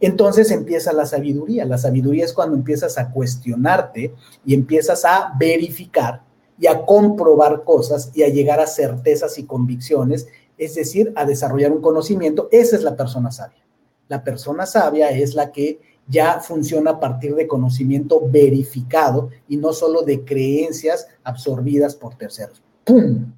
entonces empieza la sabiduría. La sabiduría es cuando empiezas a cuestionarte y empiezas a verificar y a comprobar cosas y a llegar a certezas y convicciones, es decir, a desarrollar un conocimiento. Esa es la persona sabia. La persona sabia es la que ya funciona a partir de conocimiento verificado y no solo de creencias absorbidas por terceros. ¡Pum!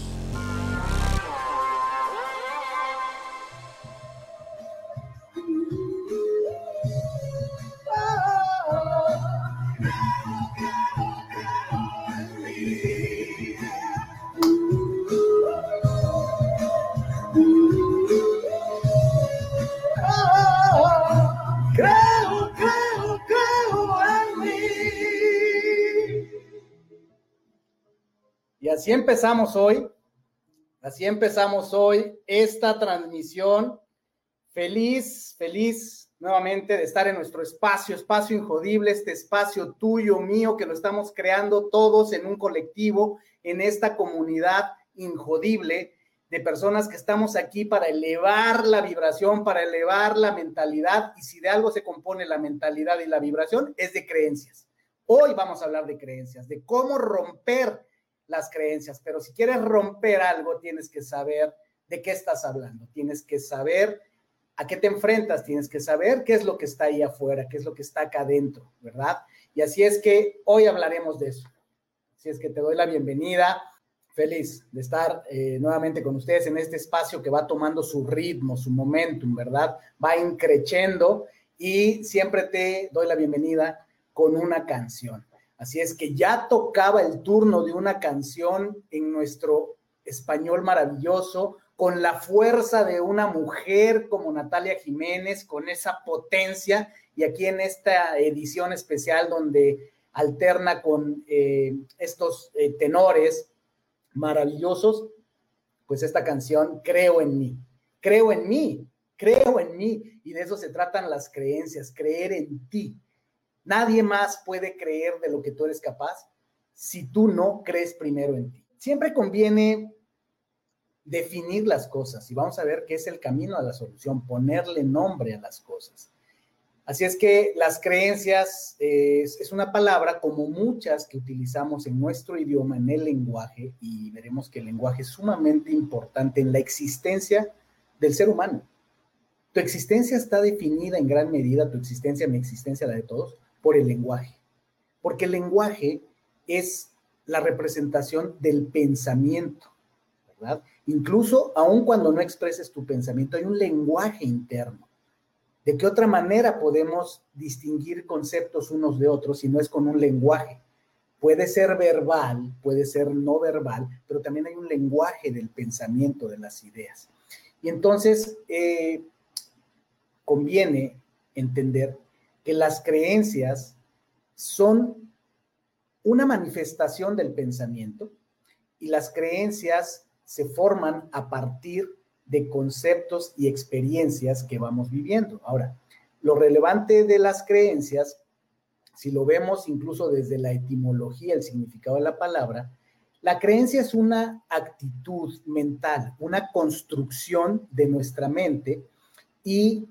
Así empezamos hoy, así empezamos hoy esta transmisión. Feliz, feliz nuevamente de estar en nuestro espacio, espacio injodible, este espacio tuyo, mío, que lo estamos creando todos en un colectivo, en esta comunidad injodible de personas que estamos aquí para elevar la vibración, para elevar la mentalidad. Y si de algo se compone la mentalidad y la vibración, es de creencias. Hoy vamos a hablar de creencias, de cómo romper las creencias, pero si quieres romper algo, tienes que saber de qué estás hablando, tienes que saber a qué te enfrentas, tienes que saber qué es lo que está ahí afuera, qué es lo que está acá adentro, ¿verdad? Y así es que hoy hablaremos de eso. Así es que te doy la bienvenida. Feliz de estar eh, nuevamente con ustedes en este espacio que va tomando su ritmo, su momentum, ¿verdad? Va increciendo y siempre te doy la bienvenida con una canción. Así es que ya tocaba el turno de una canción en nuestro español maravilloso, con la fuerza de una mujer como Natalia Jiménez, con esa potencia, y aquí en esta edición especial donde alterna con eh, estos eh, tenores maravillosos, pues esta canción, Creo en mí, creo en mí, creo en mí, y de eso se tratan las creencias, creer en ti. Nadie más puede creer de lo que tú eres capaz si tú no crees primero en ti. Siempre conviene definir las cosas y vamos a ver qué es el camino a la solución, ponerle nombre a las cosas. Así es que las creencias es, es, una palabra como muchas que utilizamos en nuestro idioma, en el lenguaje, y veremos que el lenguaje es sumamente importante en la existencia del ser humano. Tu existencia está definida en gran medida, tu existencia, mi existencia, la de todos, por el lenguaje, porque el lenguaje es la representación del pensamiento, ¿verdad? Incluso aun cuando no expreses tu pensamiento, hay un lenguaje interno. ¿De qué otra manera podemos distinguir conceptos unos de otros si no es con un lenguaje? Puede ser verbal, puede ser no verbal, pero también hay un lenguaje del pensamiento, de las ideas. Y entonces eh, conviene entender que las creencias son una manifestación del pensamiento y las creencias se forman a partir de conceptos y experiencias que vamos viviendo. Ahora, lo relevante de las creencias, si lo vemos incluso desde la etimología, el significado de la palabra, la creencia es una actitud mental, una construcción de nuestra mente y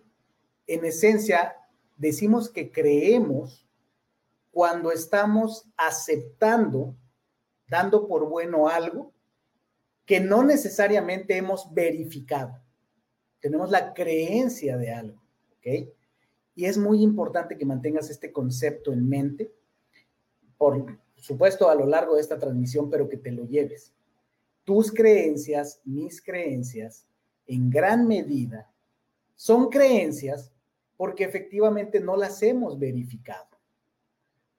en esencia decimos que creemos cuando estamos aceptando, dando por bueno algo que no necesariamente hemos verificado. Tenemos la creencia de algo, ¿ok? Y es muy importante que mantengas este concepto en mente, por supuesto a lo largo de esta transmisión, pero que te lo lleves. Tus creencias, mis creencias, en gran medida, son creencias porque efectivamente no las hemos verificado.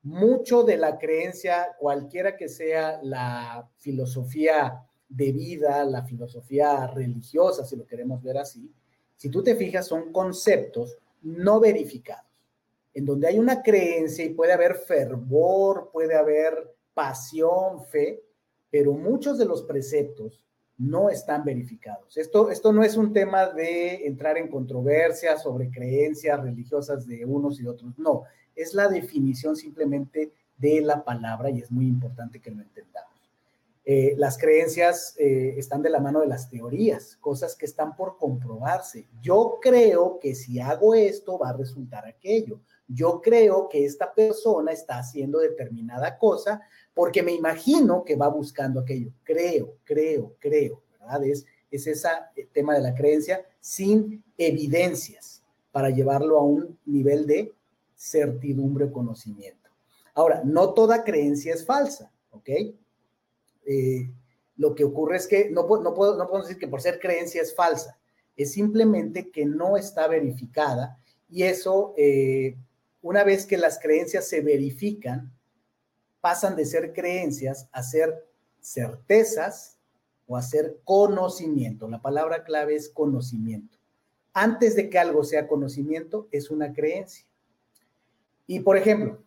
Mucho de la creencia, cualquiera que sea la filosofía de vida, la filosofía religiosa, si lo queremos ver así, si tú te fijas, son conceptos no verificados, en donde hay una creencia y puede haber fervor, puede haber pasión, fe, pero muchos de los preceptos no están verificados. Esto, esto no es un tema de entrar en controversia sobre creencias religiosas de unos y otros, no, es la definición simplemente de la palabra y es muy importante que lo entendamos. Eh, las creencias eh, están de la mano de las teorías, cosas que están por comprobarse. Yo creo que si hago esto va a resultar aquello. Yo creo que esta persona está haciendo determinada cosa porque me imagino que va buscando aquello. Creo, creo, creo, ¿verdad? Es, es ese eh, tema de la creencia sin evidencias para llevarlo a un nivel de certidumbre o conocimiento. Ahora, no toda creencia es falsa, ¿ok? Eh, lo que ocurre es que no, puedo, decir que por ser creencia es falsa, es simplemente que no está verificada y eso, eh, una vez que las creencias se verifican, pasan de ser creencias a ser certezas o a ser conocimiento. La palabra clave es conocimiento. Antes de que algo sea conocimiento, es una creencia. Y por ejemplo,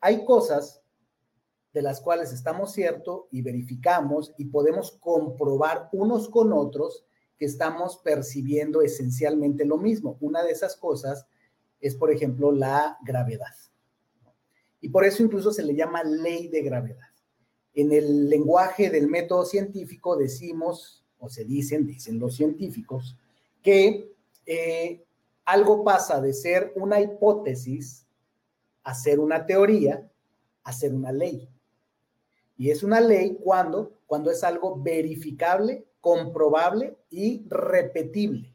hay cosas de las cuales estamos ciertos y verificamos y podemos comprobar unos con otros que estamos percibiendo esencialmente lo mismo. Una de esas cosas es, por ejemplo, la gravedad. Y por eso incluso se le llama ley de gravedad. En el lenguaje del método científico decimos, o se dicen, dicen los científicos, que eh, algo pasa de ser una hipótesis a ser una teoría, a ser una ley. Y es una ley cuando, cuando es algo verificable, comprobable y repetible.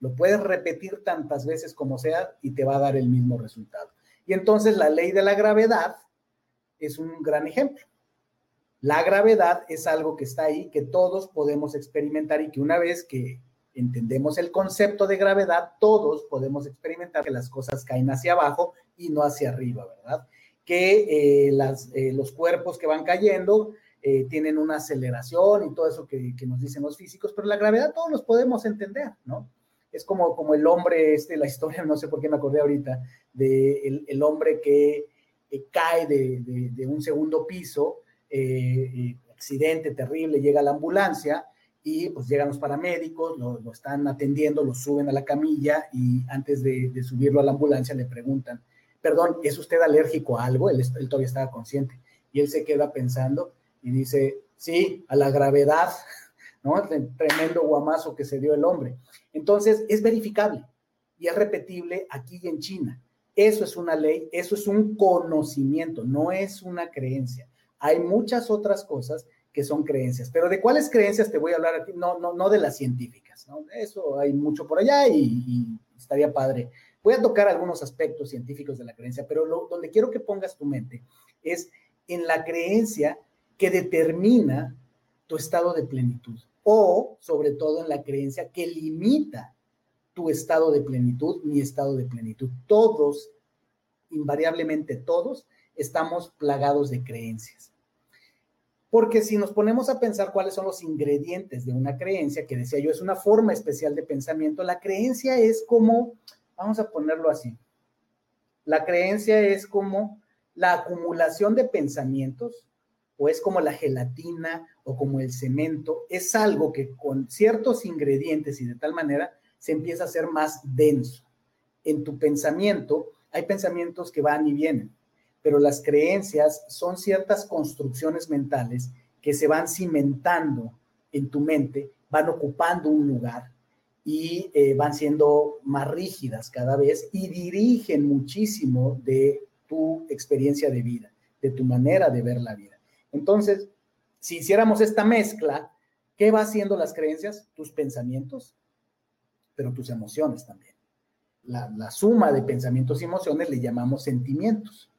Lo puedes repetir tantas veces como sea y te va a dar el mismo resultado. Y entonces la ley de la gravedad es un gran ejemplo. La gravedad es algo que está ahí, que todos podemos experimentar y que una vez que entendemos el concepto de gravedad, todos podemos experimentar que las cosas caen hacia abajo y no hacia arriba, ¿verdad? Que eh, las, eh, los cuerpos que van cayendo eh, tienen una aceleración y todo eso que, que, nos dicen los físicos, pero la gravedad todos los podemos entender, ¿no? Es como, como el hombre, este, la historia, no sé por qué me acordé ahorita, de el, hombre que cae de, de, un segundo piso, accidente terrible, llega a la ambulancia y pues llegan los paramédicos, lo, lo, están atendiendo, lo suben a la camilla y antes de, de, subirlo a la ambulancia le preguntan, perdón, ¿es usted alérgico a algo? Él, él, todavía estaba consciente y él se queda pensando y dice, sí, a la gravedad, El tremendo guamazo que se dio el hombre. Entonces, es verificable y es repetible aquí y en China. Eso es una ley, eso es un conocimiento, no es una creencia. Hay muchas otras cosas que son creencias. Pero de cuáles creencias te voy a hablar aquí, no, no, no de las científicas, ¿no? Eso hay mucho por allá y, y estaría padre. Voy a tocar algunos aspectos científicos de la creencia, pero donde quiero que pongas tu mente es en la creencia que determina tu estado de plenitud o sobre todo en la creencia que limita tu estado de plenitud, mi estado de plenitud. Todos, invariablemente todos, estamos plagados de creencias. Porque si nos ponemos a pensar cuáles son los ingredientes de una creencia, que decía yo, es una forma especial de pensamiento, la creencia es como, vamos a ponerlo así, la creencia es como la acumulación de pensamientos, o es como la gelatina o como el cemento, es algo que con ciertos ingredientes y de tal manera se empieza a ser más denso. En tu pensamiento hay pensamientos que van y vienen pero las creencias son ciertas construcciones mentales que se van cimentando en tu mente, van ocupando un lugar y eh, van siendo más rígidas cada vez y dirigen muchísimo de tu experiencia de vida, de tu manera de ver la vida. Entonces, si hiciéramos esta mezcla, ¿qué va haciendo las creencias? Tus pensamientos, pero tus emociones también. La, la suma de pensamientos y emociones le llamamos sentimientos.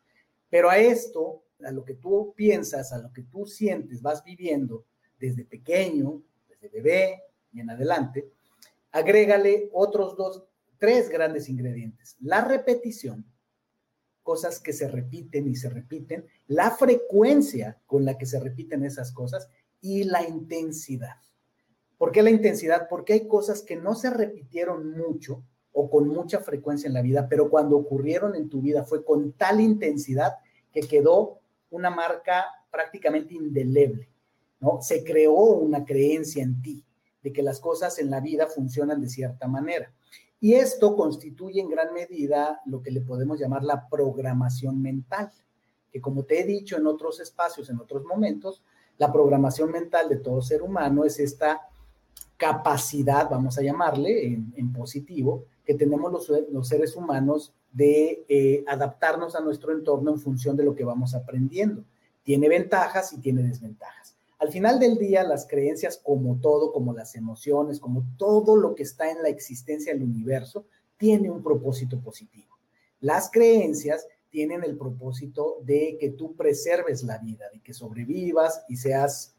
Pero a esto, a lo que tú piensas, a lo que tú sientes, vas viviendo desde pequeño, desde bebé y en adelante, agrégale otros dos, tres grandes ingredientes. La repetición, cosas que se repiten y se repiten, la frecuencia con la que se repiten esas cosas y la intensidad. ¿Por qué la intensidad? Porque hay cosas que no se repitieron mucho o con mucha frecuencia en la vida, pero cuando ocurrieron en tu vida fue con tal intensidad que quedó una marca prácticamente indeleble, ¿no? Se creó una creencia en ti de que las cosas en la vida funcionan de cierta manera. Y esto constituye en gran medida lo que le podemos llamar la programación mental, que como te he dicho en otros espacios, en otros momentos, la programación mental de todo ser humano es esta capacidad, vamos a llamarle en, positivo, que tenemos los, seres humanos de eh, adaptarnos a nuestro entorno en función de lo que vamos aprendiendo. Tiene ventajas y tiene desventajas. Al final del día, las creencias, como todo, como las emociones, como todo lo que está en la existencia del universo, tiene un propósito positivo. Las creencias tienen el propósito de que tú preserves la vida, de que sobrevivas y seas,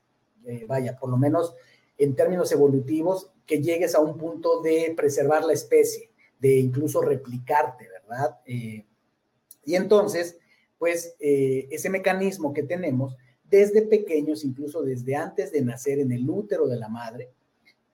eh, vaya, por lo menos en términos evolutivos, que llegues a un punto de preservar la especie, de incluso replicarte, ¿verdad? Eh, y entonces, pues eh, ese mecanismo que tenemos desde pequeños, incluso desde antes de nacer en el útero de la madre,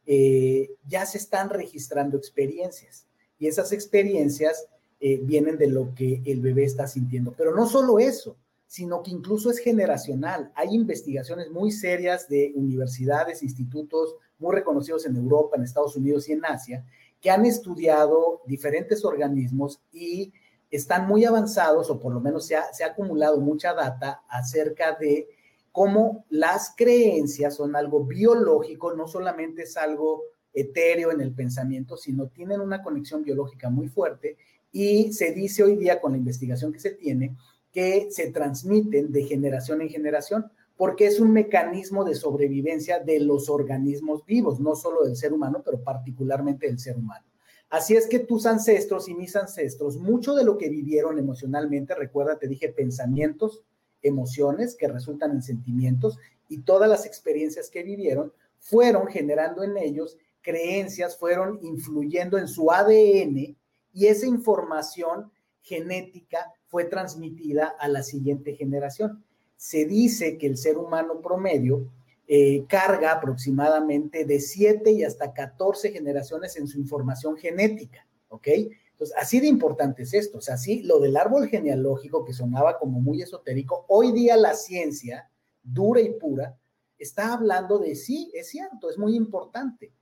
eh, ya se están registrando experiencias. Y esas experiencias eh, vienen de lo que el bebé está sintiendo. Pero no solo eso, sino que incluso es generacional. Hay investigaciones muy serias de universidades, institutos muy reconocidos en Europa, en Estados Unidos y en Asia, que han estudiado diferentes organismos y están muy avanzados, o por lo menos se ha, se ha acumulado mucha data acerca de cómo las creencias son algo biológico, no solamente es algo etéreo en el pensamiento, sino tienen una conexión biológica muy fuerte y se dice hoy día con la investigación que se tiene que se transmiten de generación en generación porque es un mecanismo de sobrevivencia de los organismos vivos, no solo del ser humano, pero particularmente del ser humano. Así es que tus ancestros y mis ancestros, mucho de lo que vivieron emocionalmente, recuerda, te dije pensamientos, emociones que resultan en sentimientos y todas las experiencias que vivieron fueron generando en ellos creencias, fueron influyendo en su ADN y esa información genética fue transmitida a la siguiente generación. Se dice que el ser humano promedio eh, carga aproximadamente de 7 y hasta 14 generaciones en su información genética, ¿ok? Entonces, así de importante es esto. O sea, sí, lo del árbol genealógico que sonaba como muy esotérico, hoy día la ciencia, dura y pura, está hablando de sí, es cierto, es muy importante.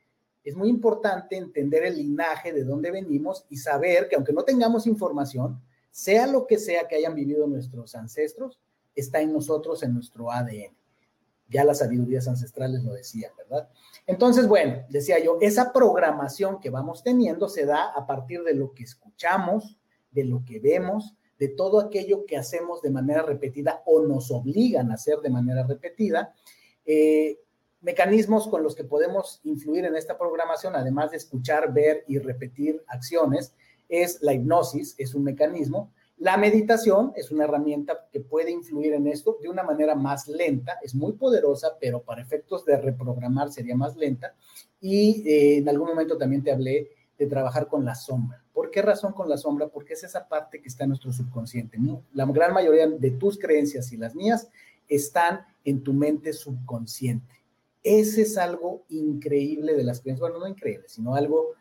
Es muy importante entender el linaje de dónde venimos y saber que aunque no tengamos información, sea lo que sea que hayan vivido nuestros ancestros, está en nosotros, en nuestro ADN. Ya las sabidurías ancestrales lo decían, ¿verdad? Entonces, bueno, decía yo, esa programación que vamos teniendo se da a partir de lo que escuchamos, de lo que vemos, de todo aquello que hacemos de manera repetida o nos obligan a hacer de manera repetida. Eh, mecanismos con los que podemos influir en esta programación, además de escuchar, ver y repetir acciones, es la hipnosis, es un mecanismo, la meditación es una herramienta que puede influir en esto de una manera más lenta, es muy poderosa, pero para efectos de reprogramar sería más lenta. Y eh, en algún momento también te hablé de trabajar con la sombra. ¿Por qué razón con la sombra? Porque es esa parte que está en nuestro subconsciente. La gran mayoría de tus creencias y las mías están en tu mente subconsciente. Ese es algo increíble de las creencias, bueno, no increíble, sino algo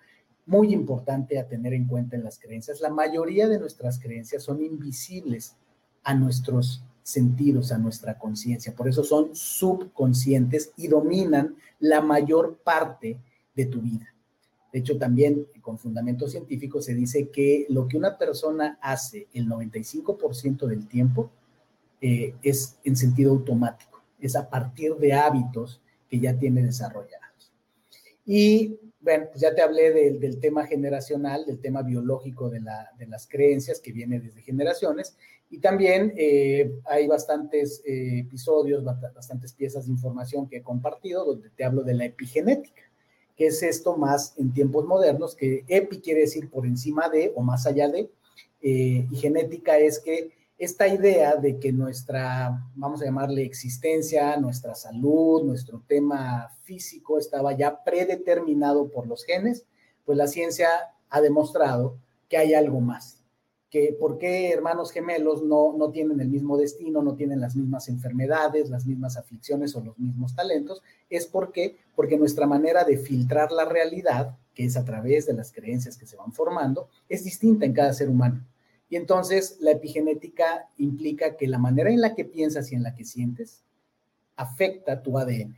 muy importante a tener en cuenta en las creencias. La mayoría de nuestras creencias son invisibles a nuestros sentidos, a nuestra conciencia. Por eso son subconscientes y dominan la mayor parte de tu vida. De hecho, también con fundamento científico se dice que lo que una persona hace el 95% del tiempo eh, es en sentido automático, es a partir de hábitos que ya tiene desarrollados. Y bueno, pues ya te hablé del tema generacional, del tema biológico de, las creencias que viene desde generaciones. Y también eh, hay bastantes eh, episodios, bastantes piezas de información que he compartido donde te hablo de la epigenética, que es esto más en tiempos modernos, que epi quiere decir por encima de o más allá de, eh, y genética es que esta idea de que nuestra, vamos a llamarle existencia, nuestra salud, nuestro tema físico estaba ya predeterminado por los genes, pues la ciencia ha demostrado que hay algo más. Que por qué hermanos gemelos no, no tienen el mismo destino, no tienen las mismas enfermedades, las mismas aflicciones o los mismos talentos, es porque, porque nuestra manera de filtrar la realidad que es a través de las creencias que se van formando, es distinta en cada ser humano. Y entonces la epigenética implica que la manera en la que piensas y en la que sientes afecta tu ADN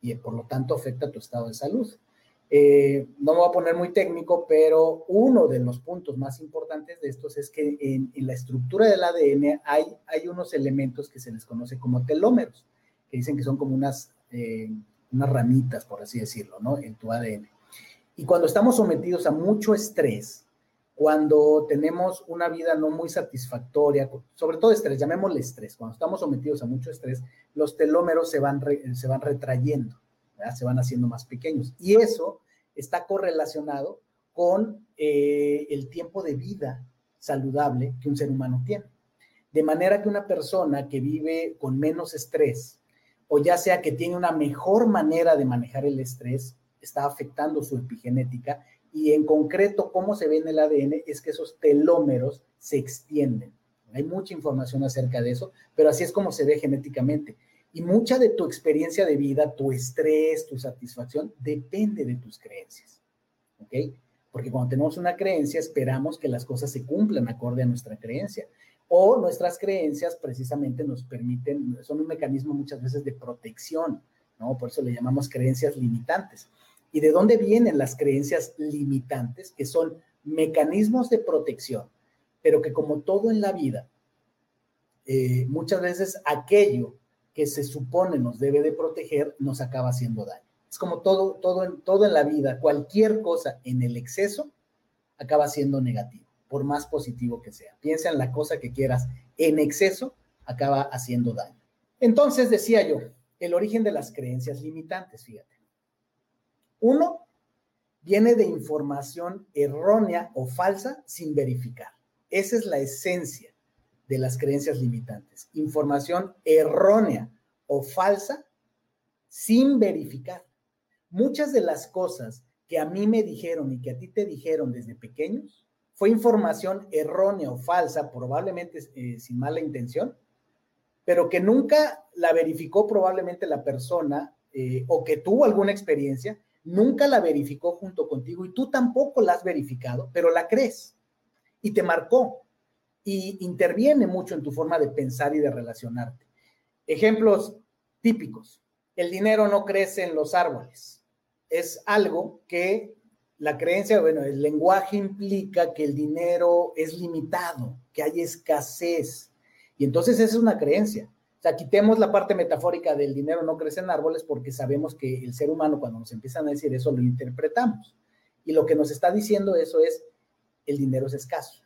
y por lo tanto afecta tu estado de salud. Eh, no me voy a poner muy técnico, pero uno de los puntos más importantes de estos es que en, la estructura del ADN hay, hay, unos elementos que se les conoce como telómeros, que dicen que son como unas, eh, unas ramitas, por así decirlo, ¿no? En tu ADN. Y cuando estamos sometidos a mucho estrés, cuando tenemos una vida no muy satisfactoria, sobre todo estrés, llamémosle estrés, cuando estamos sometidos a mucho estrés, los telómeros se van, se van retrayendo, se van haciendo más pequeños. Y eso está correlacionado con eh, el tiempo de vida saludable que un ser humano tiene. De manera que una persona que vive con menos estrés, o ya sea que tiene una mejor manera de manejar el estrés, está afectando su epigenética y en concreto cómo se ve en el ADN es que esos telómeros se extienden. Hay mucha información acerca de eso, pero así es como se ve genéticamente. Y mucha de tu experiencia de vida, tu estrés, tu satisfacción, depende de tus creencias. ¿Ok? Porque cuando tenemos una creencia, esperamos que las cosas se cumplan acorde a nuestra creencia. O nuestras creencias precisamente nos permiten, son un mecanismo muchas veces de protección, ¿no? Por eso le llamamos creencias limitantes. ¿Y de dónde vienen las creencias limitantes? Que son mecanismos de protección, pero que como todo en la vida, eh, muchas veces aquello que se supone nos debe de proteger nos acaba haciendo daño. Es como todo, todo, en, todo en la vida, cualquier cosa en el exceso acaba siendo negativo, por más positivo que sea. Piensa en la cosa que quieras, en exceso acaba haciendo daño. Entonces decía yo, el origen de las creencias limitantes, fíjate. Uno, viene de información errónea o falsa sin verificar. Esa es la esencia de las creencias limitantes. Información errónea o falsa sin verificar. Muchas de las cosas que a mí me dijeron y que a ti te dijeron desde pequeños fue información errónea o falsa, probablemente eh, sin mala intención, pero que nunca la verificó probablemente la persona eh, o que tuvo alguna experiencia nunca la verificó junto contigo y tú tampoco la has verificado, pero la crees y te marcó y interviene mucho en tu forma de pensar y de relacionarte. Ejemplos típicos. El dinero no crece en los árboles. Es algo que la creencia, bueno, el lenguaje implica que el dinero es limitado, que hay escasez. Y entonces esa es una creencia. O sea, quitemos la parte metafórica del dinero no crece en árboles porque sabemos que el ser humano cuando nos empiezan a decir eso lo interpretamos. Y lo que nos está diciendo eso es, el dinero es escaso,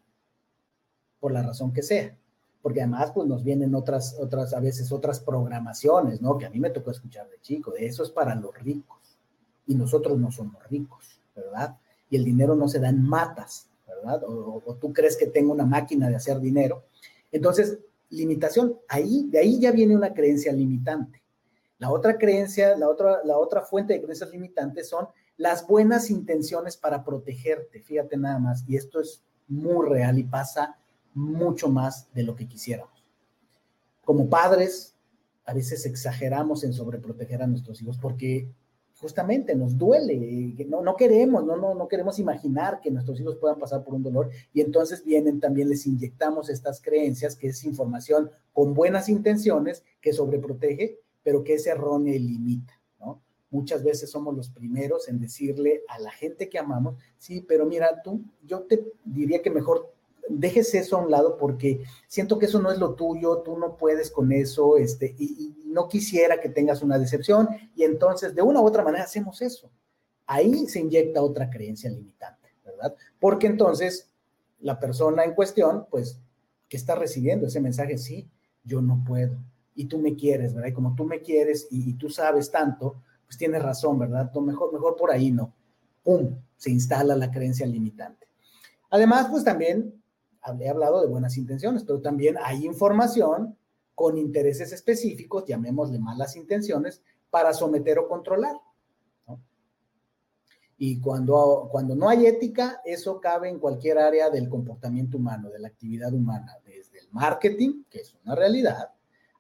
por la razón que sea. Porque además pues nos vienen otras, otras, a veces otras programaciones, ¿no? Que a mí me tocó escuchar de chico, de eso es para los ricos. Y nosotros no somos ricos, ¿verdad? Y el dinero no se da en matas, ¿verdad? O, o tú crees que tengo una máquina de hacer dinero. Entonces, limitación. Ahí, de ahí ya viene una creencia limitante. La otra creencia, la otra, la otra fuente de creencias limitantes son las buenas intenciones para protegerte. Fíjate nada más. Y esto es muy real y pasa mucho más de lo que quisiéramos. Como padres, a veces exageramos en sobreproteger a nuestros hijos porque justamente nos duele, no, no queremos, no, no, no queremos imaginar que nuestros hijos puedan pasar por un dolor y entonces vienen también, les inyectamos estas creencias, que es información con buenas intenciones, que sobreprotege, pero que es errónea y limita, ¿no? Muchas veces somos los primeros en decirle a la gente que amamos, sí, pero mira, tú, yo te diría que mejor dejes eso a un lado porque siento que eso no es lo tuyo, tú no puedes con eso, este, y, no quisiera que tengas una decepción, y entonces de una u otra manera hacemos eso. Ahí se inyecta otra creencia limitante, ¿verdad? Porque entonces la persona en cuestión, pues, que está recibiendo ese mensaje, sí, yo no puedo, y tú me quieres, ¿verdad? Y como tú me quieres y, tú sabes tanto, pues tienes razón, ¿verdad? mejor, mejor por ahí no. ¡Pum! Se instala la creencia limitante. Además, pues también he hablado de buenas intenciones, pero también hay información con intereses específicos, llamémosle malas intenciones, para someter o controlar. Y cuando, cuando no hay ética, eso cabe en cualquier área del comportamiento humano, de la actividad humana, desde el marketing, que es una realidad,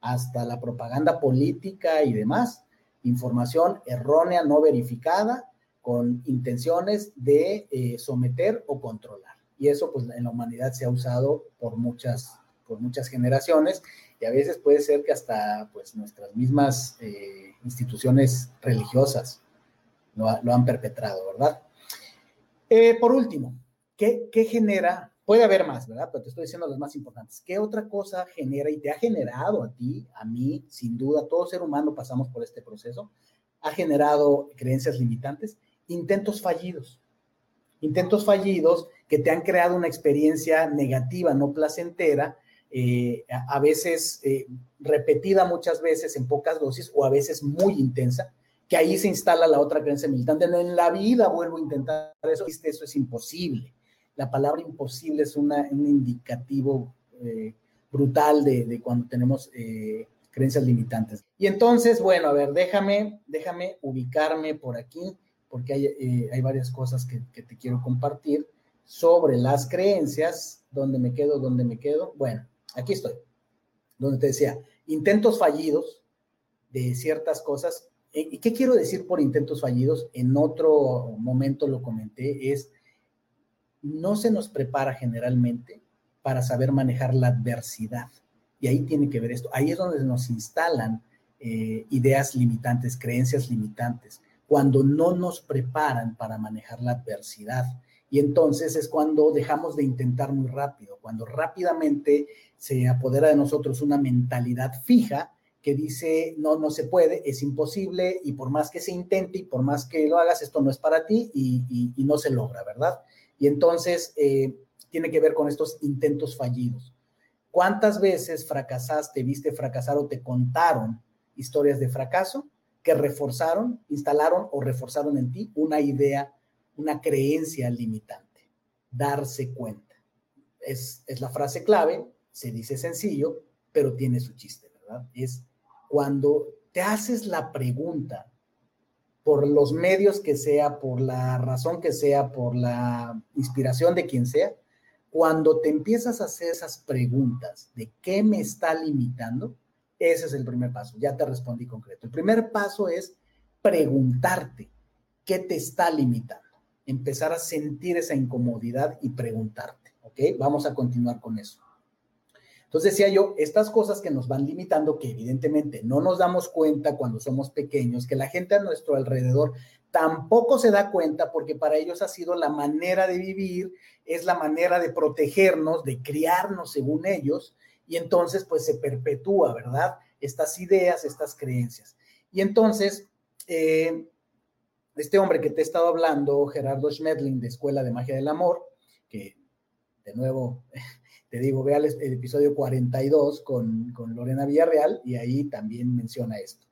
hasta la propaganda política y demás. Información errónea, no verificada, con intenciones de eh, someter o controlar. Y eso pues en la humanidad se ha usado por muchas, por muchas generaciones y a veces puede ser que hasta pues nuestras mismas eh, instituciones religiosas lo, han perpetrado, ¿verdad? Eh, por último, ¿qué, ¿qué, genera? Puede haber más, ¿verdad? Pero te estoy diciendo las más importantes. ¿Qué otra cosa genera y te ha generado a ti, a mí, sin duda, todo ser humano pasamos por este proceso? Ha generado creencias limitantes intentos fallidos. Intentos fallidos que te han creado una experiencia negativa, no placentera, eh, a, veces eh, repetida muchas veces en pocas dosis o a veces muy intensa, que ahí se instala la otra creencia militante. en la vida vuelvo a intentar eso, eso es imposible. La palabra imposible es un indicativo eh, brutal de, de, cuando tenemos creencias limitantes. Y entonces, bueno, a ver, déjame, déjame ubicarme por aquí porque eh, hay, varias cosas que, que, te quiero compartir sobre las creencias, ¿dónde me quedo? ¿Dónde me quedo? Bueno, aquí estoy, donde te decía, intentos fallidos de ciertas cosas. ¿Y qué quiero decir por intentos fallidos? En otro momento lo comenté, es no se nos prepara generalmente para saber manejar la adversidad. Y ahí tiene que ver esto. Ahí es donde nos instalan eh, ideas limitantes, creencias limitantes cuando no nos preparan para manejar la adversidad. Y entonces es cuando dejamos de intentar muy rápido, cuando rápidamente se apodera de nosotros una mentalidad fija que dice, no, no se puede, es imposible y por más que se intente y por más que lo hagas, esto no es para ti y, no se logra, ¿verdad? Y entonces eh, tiene que ver con estos intentos fallidos. ¿Cuántas veces fracasaste, viste fracasar o te contaron historias de fracaso? Que reforzaron, instalaron o reforzaron en ti una idea, una creencia limitante. Darse cuenta. Es, es la frase clave, se dice sencillo, pero tiene su chiste, ¿verdad? Es cuando te haces la pregunta por los medios que sea, por la razón que sea, por la inspiración de quien sea, cuando te empiezas a hacer esas preguntas de qué me está limitando, ese es el primer paso. Ya te respondí concreto. El primer paso es preguntarte qué te está limitando. Empezar a sentir esa incomodidad y preguntarte. ¿Ok? Vamos a continuar con eso. Entonces decía yo, estas cosas que nos van limitando, que evidentemente no nos damos cuenta cuando somos pequeños, que la gente a nuestro alrededor tampoco se da cuenta porque para ellos ha sido la manera de vivir, es la manera de protegernos, de criarnos según ellos, y entonces pues se perpetúa, ¿verdad? Estas ideas, estas creencias. Y entonces, eh, este hombre que te he estado hablando, Gerardo Schmedling de Escuela de Magia del Amor, que de nuevo te digo, vea el, episodio 42 con, con Lorena Villarreal y ahí también menciona esto.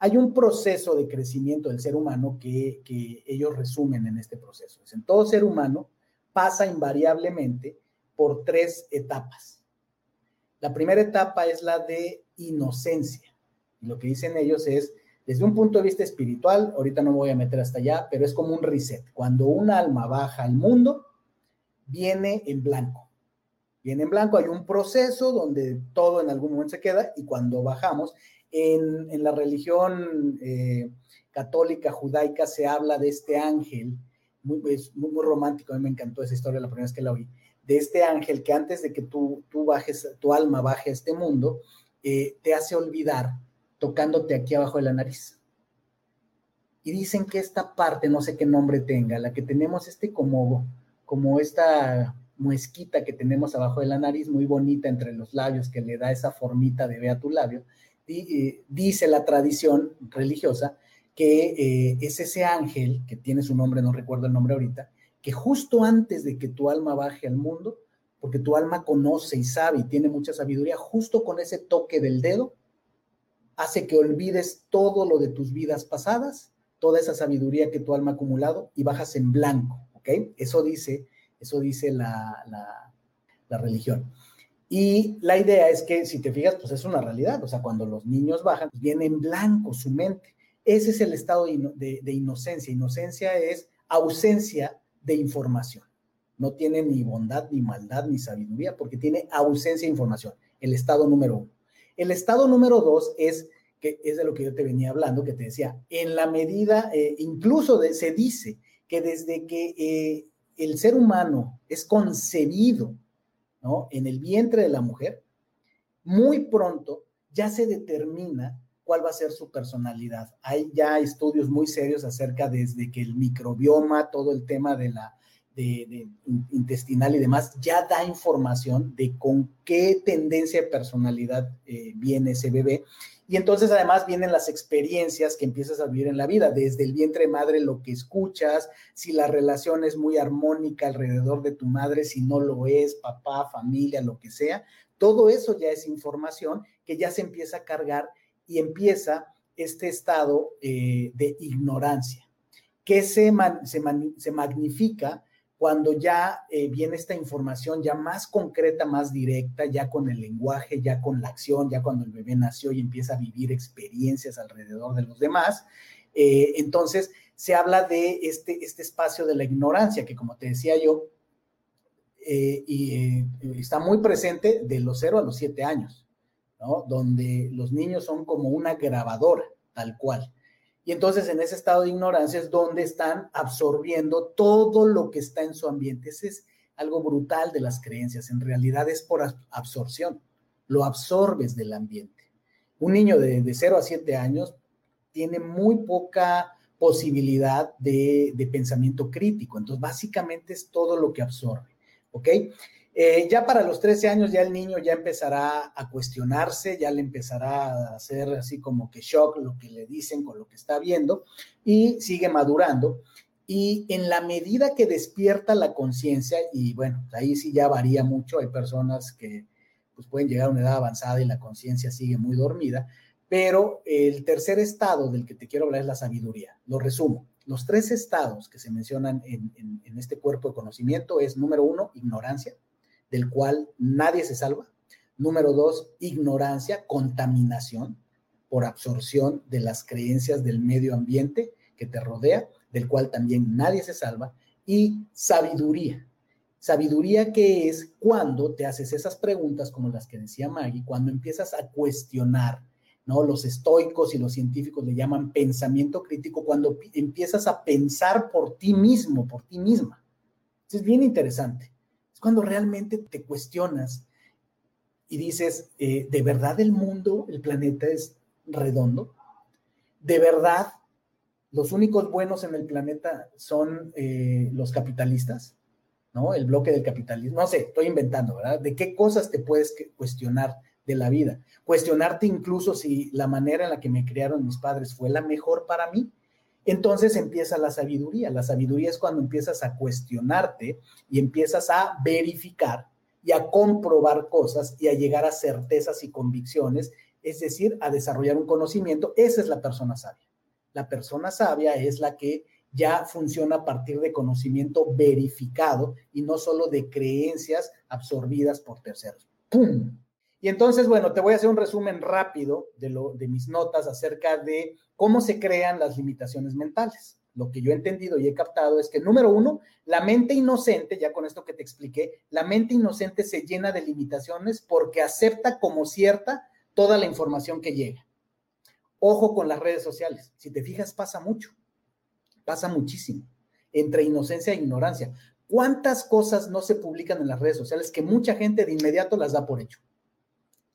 Hay un proceso de crecimiento del ser humano que, que ellos resumen en este proceso. En todo ser humano pasa invariablemente por tres etapas. La primera etapa es la de inocencia. Lo que dicen ellos es, desde un punto de vista espiritual, ahorita no me voy a meter hasta allá, pero es como un reset. Cuando un alma baja al mundo, viene en blanco. Viene en blanco, hay un proceso donde todo en algún momento se queda y cuando bajamos, en, la religión eh, católica judaica se habla de este ángel, muy, muy, muy romántico, a mí me encantó esa historia la primera vez que la oí, de este ángel que antes de que tú, tú bajes, tu alma baje a este mundo, eh, te hace olvidar tocándote aquí abajo de la nariz. Y dicen que esta parte, no sé qué nombre tenga, la que tenemos este como, como esta muesquita que tenemos abajo de la nariz, muy bonita entre los labios, que le da esa formita de ve a tu labio, eh, dice la tradición religiosa que eh, es ese ángel, que tiene su nombre, no recuerdo el nombre ahorita, que justo antes de que tu alma baje al mundo, porque tu alma conoce y sabe y tiene mucha sabiduría, justo con ese toque del dedo, hace que olvides todo lo de tus vidas pasadas, toda esa sabiduría que tu alma ha acumulado y bajas en blanco, ¿ok? Eso dice, eso dice la, la, religión. Y la idea es que, si te fijas, pues es una realidad, o sea, cuando los niños bajan, pues viene en blanco su mente. Ese es el estado de, de inocencia. Inocencia es ausencia de información. No tiene ni bondad, ni maldad, ni sabiduría, porque tiene ausencia de información. El estado número uno. El estado número dos es que es de lo que yo te venía hablando, que te decía, en la medida, eh, incluso se dice que desde que eh, el ser humano es concebido ¿no? en el vientre de la mujer, muy pronto ya se determina cuál va a ser su personalidad. Hay ya estudios muy serios acerca desde que el microbioma, todo el tema de la de, intestinal y demás, ya da información de con qué tendencia de personalidad eh, viene ese bebé. Y entonces además vienen las experiencias que empiezas a vivir en la vida, desde el vientre madre, lo que escuchas, si la relación es muy armónica alrededor de tu madre, si no lo es, papá, familia, lo que sea, todo eso ya es información que ya se empieza a cargar y empieza este estado eh, de ignorancia, que se, se, magnifica cuando ya eh, viene esta información ya más concreta, más directa, ya con el lenguaje, ya con la acción, ya cuando el bebé nació y empieza a vivir experiencias alrededor de los demás, eh, entonces se habla de este, este espacio de la ignorancia, que como te decía yo, está muy presente de los 0 a los 7 años, Donde los niños son como una grabadora, tal cual. Y entonces en ese estado de ignorancia es donde están absorbiendo todo lo que está en su ambiente. Ese es algo brutal de las creencias. En realidad es por absorción. Lo absorbes del ambiente. Un niño de, de 0 a 7 años tiene muy poca posibilidad de, de, pensamiento crítico. Entonces, básicamente es todo lo que absorbe. ¿Ok? Eh, ya para los 13 años ya el niño ya empezará a cuestionarse, ya le empezará a hacer así como que shock lo que le dicen con lo que está viendo y sigue madurando. Y en la medida que despierta la conciencia, y bueno, ahí sí ya varía mucho, hay personas que pues pueden llegar a una edad avanzada y la conciencia sigue muy dormida, pero el tercer estado del que te quiero hablar es la sabiduría. Lo resumo. Los tres estados que se mencionan en, en este cuerpo de conocimiento es, número uno, ignorancia, del cual nadie se salva. Número dos, ignorancia, contaminación por absorción de las creencias del medio ambiente que te rodea, del cual también nadie se salva. Y sabiduría. Sabiduría que es cuando te haces esas preguntas como las que decía Maggie, cuando empiezas a cuestionar, ¿no? Los estoicos y los científicos le llaman pensamiento crítico, cuando empiezas a pensar por ti mismo, por ti misma. Es bien interesante cuando realmente te cuestionas y dices, eh, ¿de verdad el mundo, el planeta es redondo? ¿De verdad los únicos buenos en el planeta son eh, los capitalistas? ¿No? El bloque del capitalismo. No sé, estoy inventando, ¿verdad? ¿De qué cosas te puedes cuestionar de la vida? Cuestionarte incluso si la manera en la que me criaron mis padres fue la mejor para mí entonces empieza la sabiduría. La sabiduría es cuando empiezas a cuestionarte y empiezas a verificar y a comprobar cosas y a llegar a certezas y convicciones, es decir, a desarrollar un conocimiento. Esa es la persona sabia. La persona sabia es la que ya funciona a partir de conocimiento verificado y no solo de creencias absorbidas por terceros. ¡Pum! Y entonces, bueno, te voy a hacer un resumen rápido de, lo, de mis notas acerca de cómo se crean las limitaciones mentales. Lo que yo he entendido y he captado es que, número uno, la mente inocente, ya con esto que te expliqué, la mente inocente se llena de limitaciones porque acepta como cierta toda la información que llega. Ojo con las redes sociales. Si te fijas, pasa mucho. Pasa muchísimo. Entre inocencia e ignorancia. ¿Cuántas cosas no se publican en las redes sociales que mucha gente de inmediato las da por hecho?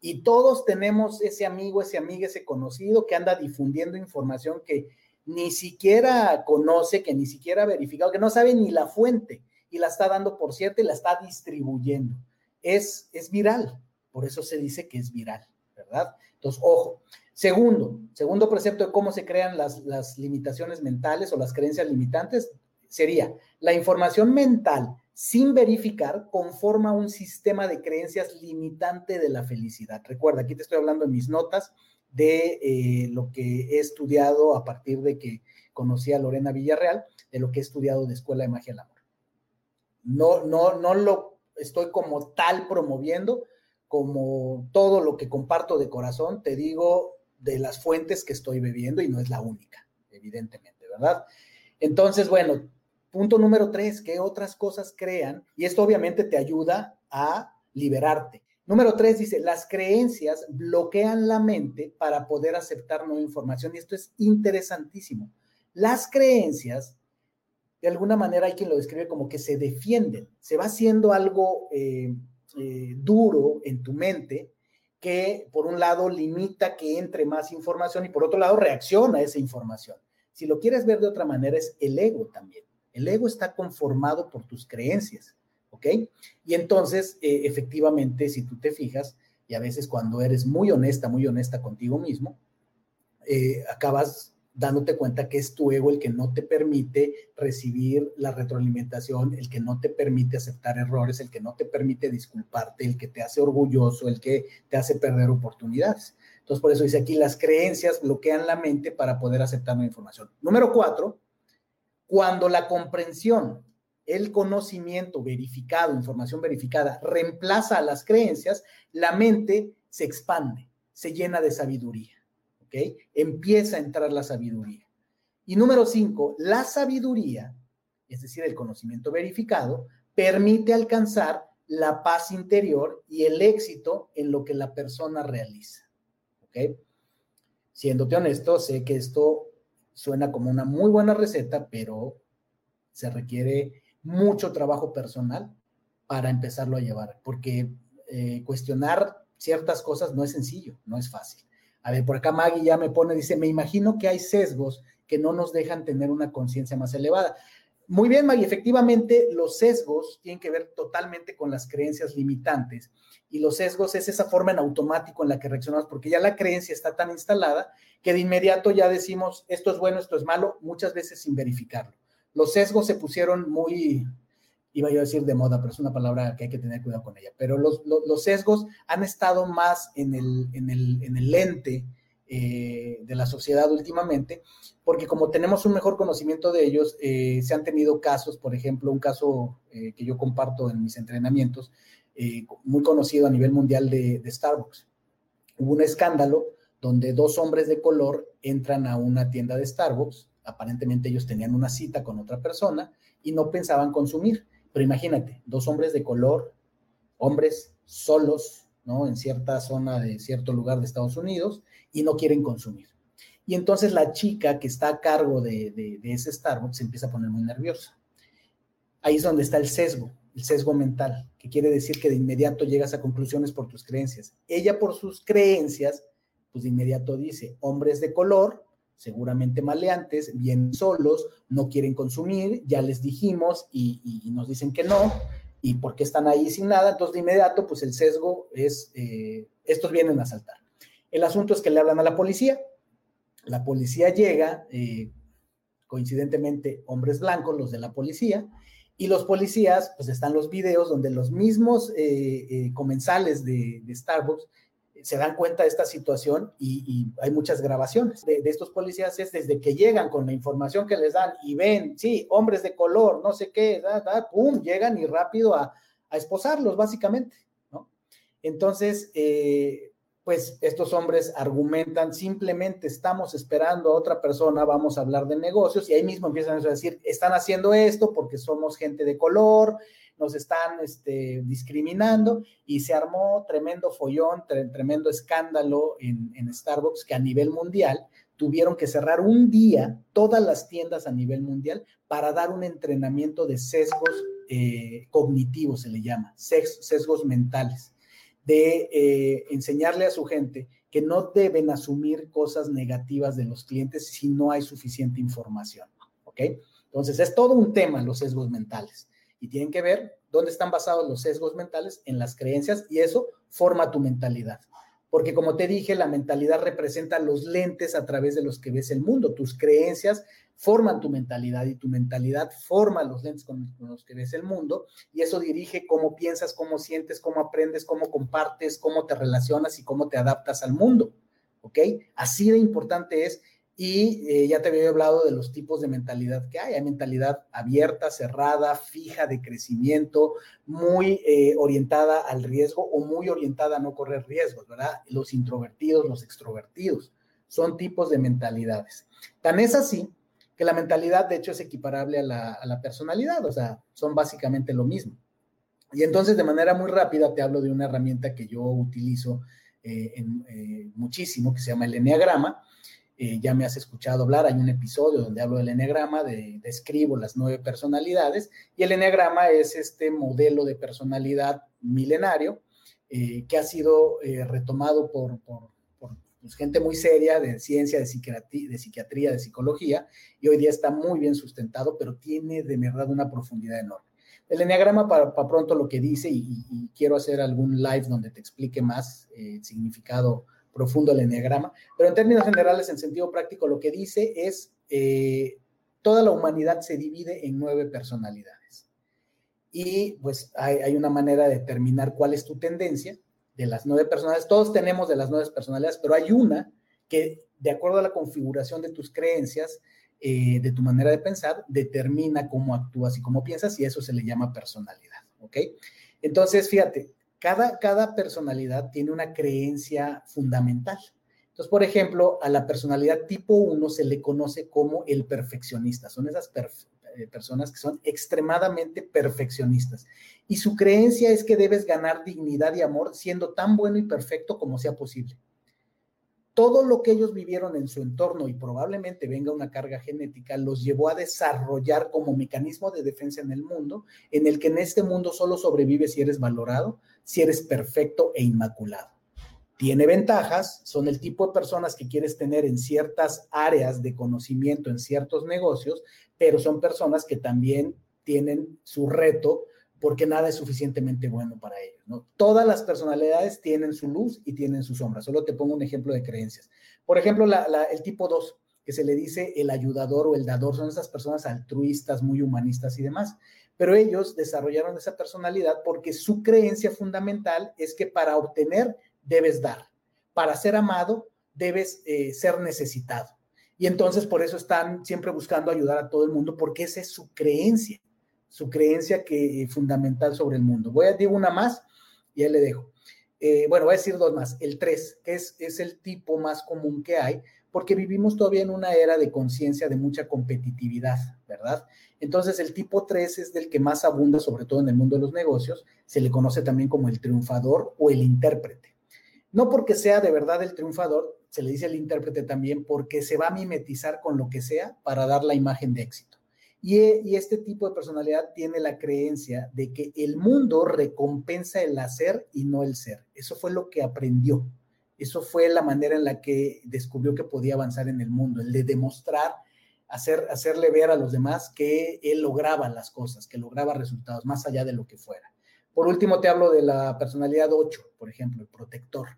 Y todos tenemos ese amigo, ese amigo, ese conocido que anda difundiendo información que ni siquiera conoce, que ni siquiera ha verificado, que no sabe ni la fuente y la está dando por cierto y la está distribuyendo. Es, es viral, por eso se dice que es viral, ¿verdad? Entonces, ojo. Segundo, segundo precepto de cómo se crean las, las limitaciones mentales o las creencias limitantes sería la información mental sin verificar, conforma un sistema de creencias limitante de la felicidad. Recuerda, aquí te estoy hablando en mis notas de eh, lo que he estudiado a partir de que conocí a Lorena Villarreal, de lo que he estudiado de Escuela de Magia del Amor. No, no, no lo estoy como tal promoviendo, como todo lo que comparto de corazón, te digo de las fuentes que estoy bebiendo y no es la única, evidentemente, ¿verdad? Entonces, bueno, Punto número tres, ¿qué otras cosas crean? Y esto obviamente te ayuda a liberarte. Número tres dice, las creencias bloquean la mente para poder aceptar nueva información y esto es interesantísimo. Las creencias, de alguna manera hay quien lo describe como que se defienden, se va haciendo algo eh, eh, duro en tu mente que por un lado limita que entre más información y por otro lado reacciona a esa información. Si lo quieres ver de otra manera es el ego también. El ego está conformado por tus creencias. ¿ok? Y entonces, eh, efectivamente, si tú te fijas, y a veces cuando eres muy honesta, muy honesta contigo mismo, eh, acabas dándote cuenta que es tu ego el que no te permite recibir la retroalimentación, el que no te permite aceptar errores, el que no te permite disculparte, el que te hace orgulloso, el que te hace perder oportunidades. Entonces, por eso dice aquí, las creencias bloquean la mente para poder aceptar la información. Número cuatro, cuando la comprensión el conocimiento verificado, información verificada, reemplaza a las creencias, la mente se expande, se llena de sabiduría. ¿Ok? Empieza a entrar la sabiduría. Y número cinco, la sabiduría, es decir, el conocimiento verificado, permite alcanzar la paz interior y el éxito en lo que la persona realiza. ¿Ok? Siéndote honesto, sé que esto suena como una muy buena receta, pero se requiere mucho trabajo personal para empezarlo a llevar, porque eh, cuestionar ciertas cosas no es sencillo, no es fácil. A ver, por acá Maggie ya me pone, dice, me imagino que hay sesgos que no nos dejan tener una conciencia más elevada. Muy bien, Maggie, efectivamente los sesgos tienen que ver totalmente con las creencias limitantes y los sesgos es esa forma en automático en la que reaccionamos porque ya la creencia está tan instalada que de inmediato ya decimos esto es bueno, esto es malo, muchas veces sin verificarlo. Los sesgos se pusieron muy, iba yo a decir de moda, pero es una palabra que hay que tener cuidado con ella, pero los, sesgos han estado más en el, en el, en el lente eh, de la sociedad últimamente, porque como tenemos un mejor conocimiento de ellos, eh, se han tenido casos, por ejemplo, un caso eh, que yo comparto en mis entrenamientos, muy conocido a nivel mundial de, de Starbucks. Hubo un escándalo donde dos hombres de color entran a una tienda de Starbucks aparentemente ellos tenían una cita con otra persona y no pensaban consumir. Pero imagínate, dos hombres de color, hombres solos, ¿no? En cierta zona de cierto lugar de Estados Unidos y no quieren consumir. Y entonces la chica que está a cargo de, ese Starbucks se empieza a poner muy nerviosa. Ahí es donde está el sesgo, el sesgo mental, que quiere decir que de inmediato llegas a conclusiones por tus creencias. Ella por sus creencias, pues de inmediato dice, hombres de color, seguramente maleantes, bien solos, no quieren consumir, ya les dijimos y, nos dicen que no, y por qué están ahí sin nada, entonces de inmediato, pues el sesgo es, eh, estos vienen a saltar. El asunto es que le hablan a la policía, la policía llega, eh, coincidentemente hombres blancos, los de la policía, y los policías, pues están los videos donde los mismos eh, comensales de Starbucks se dan cuenta de esta situación y, hay muchas grabaciones de, estos policías, es desde que llegan con la información que les dan y ven, sí, hombres de color, no sé qué, da, pum, llegan y rápido a, esposarlos, básicamente, ¿no? Entonces, eh, pues estos hombres argumentan, simplemente estamos esperando a otra persona, vamos a hablar de negocios y ahí mismo empiezan a decir, están haciendo esto porque somos gente de color, nos están este, discriminando y se armó tremendo follón, tremendo escándalo en, Starbucks que a nivel mundial tuvieron que cerrar un día todas las tiendas a nivel mundial para dar un entrenamiento de sesgos eh, cognitivos, se le llama, sesgos mentales, de eh, enseñarle a su gente que no deben asumir cosas negativas de los clientes si no hay suficiente información. ¿Ok? Entonces, es todo un tema los sesgos mentales y tienen que ver dónde están basados los sesgos mentales en las creencias y eso forma tu mentalidad. Porque como te dije, la mentalidad representa los lentes a través de los que ves el mundo. Tus creencias forman tu mentalidad y tu mentalidad forma los lentes con, los que ves el mundo y eso dirige cómo piensas, cómo sientes, cómo aprendes, cómo compartes, cómo te relacionas y cómo te adaptas al mundo. ¿Ok? Así de importante es y eh, ya te había hablado de los tipos de mentalidad que hay. Hay mentalidad abierta, cerrada, fija, de crecimiento, muy eh, orientada al riesgo o muy orientada a no correr riesgos, ¿verdad? Los introvertidos, los extrovertidos, son tipos de mentalidades. Tan es así que la mentalidad, de hecho, es equiparable a la, a la personalidad, o sea, son básicamente lo mismo. Y entonces de manera muy rápida te hablo de una herramienta que yo utilizo eh, en, muchísimo, que se llama el Enneagrama. Ya me has escuchado hablar, hay un episodio donde hablo del Enneagrama, de, describo las nueve personalidades, y el Enneagrama es este modelo de personalidad milenario que ha sido retomado por pues, gente muy seria de ciencia, de psiquiatría, de psicología, y hoy día está muy bien sustentado, pero tiene de verdad una profundidad enorme. El enneagrama, para, pronto lo que dice, y, quiero hacer algún live donde te explique más eh, el significado profundo del enneagrama, pero en términos generales, en sentido práctico, lo que dice es, eh, toda la humanidad se divide en nueve personalidades. Y pues hay, hay una manera de determinar cuál es tu tendencia, de las nueve personalidades, todos tenemos de las nueve personalidades, pero hay una que, de acuerdo a la configuración de tus creencias, eh, de tu manera de pensar, determina cómo actúas y cómo piensas, y eso se le llama personalidad, ¿ok? Entonces, fíjate, cada, cada personalidad tiene una creencia fundamental. Entonces, por ejemplo, a la personalidad tipo 1 se le conoce como el perfeccionista. Son esas eh, personas que son extremadamente perfeccionistas. Y su creencia es que debes ganar dignidad y amor siendo tan bueno y perfecto como sea posible. Todo lo que ellos vivieron en su entorno y probablemente venga una carga genética los llevó a desarrollar como mecanismo de defensa en el mundo, en el que en este mundo solo sobrevives si eres valorado, si eres perfecto e inmaculado tiene ventajas, son el tipo de personas que quieres tener en ciertas áreas de conocimiento, en ciertos negocios, pero son personas que también tienen su reto porque nada es suficientemente bueno para ellos. Todas las personalidades tienen su luz y tienen su sombra. Solo te pongo un ejemplo de creencias. Por ejemplo, el tipo 2, que se le dice el ayudador o el dador, son esas personas altruistas, muy humanistas y demás. Pero ellos desarrollaron esa personalidad porque su creencia fundamental es que para obtener debes dar, para ser amado debes eh, ser necesitado. Y entonces por eso están siempre buscando ayudar a todo el mundo, porque esa es su creencia, su creencia que eh, fundamental sobre el mundo. Voy a decir una más y ya le dejo. Eh, bueno, voy a decir dos más. El tres, que es, es el tipo más común que hay, porque vivimos todavía en una era de conciencia de mucha competitividad, ¿verdad? Entonces el tipo 3 es del que más abunda, sobre todo en el mundo de los negocios, se le conoce también como el triunfador o el intérprete. No porque sea de verdad el triunfador, se le dice al intérprete también porque se va a mimetizar con lo que sea para dar la imagen de éxito. Y, y, este tipo de personalidad tiene la creencia de que el mundo recompensa el hacer y no el ser. Eso fue lo que aprendió. Eso fue la manera en la que descubrió que podía avanzar en el mundo, el de demostrar, hacer, hacerle ver a los demás que él lograba las cosas, que lograba resultados más allá de lo que fuera. Por último, te hablo de la personalidad 8, por ejemplo, el protector.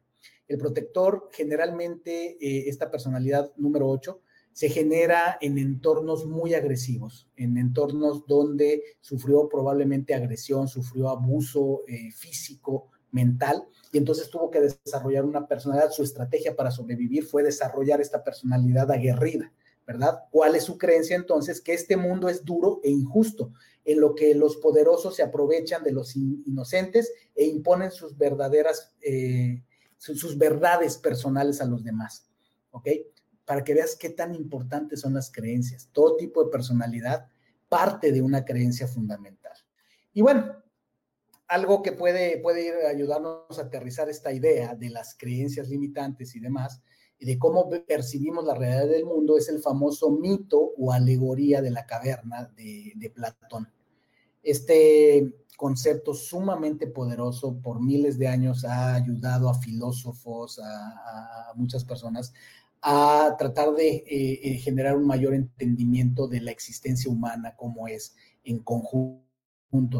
El protector, generalmente, eh, esta personalidad número 8, se genera en entornos muy agresivos, en entornos donde sufrió probablemente agresión, sufrió abuso eh, físico, mental, y entonces tuvo que desarrollar una personalidad. Su estrategia para sobrevivir fue desarrollar esta personalidad aguerrida, ¿verdad? ¿Cuál es su creencia entonces? Que este mundo es duro e injusto, en lo que los poderosos se aprovechan de los inocentes e imponen sus verdaderas eh, sus, verdades personales a los demás, ¿ok? Para que veas qué tan importantes son las creencias. Todo tipo de personalidad parte de una creencia fundamental. Y bueno, algo que puede, puede ir ayudarnos a aterrizar esta idea de las creencias limitantes y demás, y de cómo percibimos la realidad del mundo, es el famoso mito o alegoría de la caverna de, de Platón. Este concepto sumamente poderoso por miles de años ha ayudado a filósofos, a, muchas personas a tratar de eh, eh, generar un mayor entendimiento de la existencia humana como es en conjunto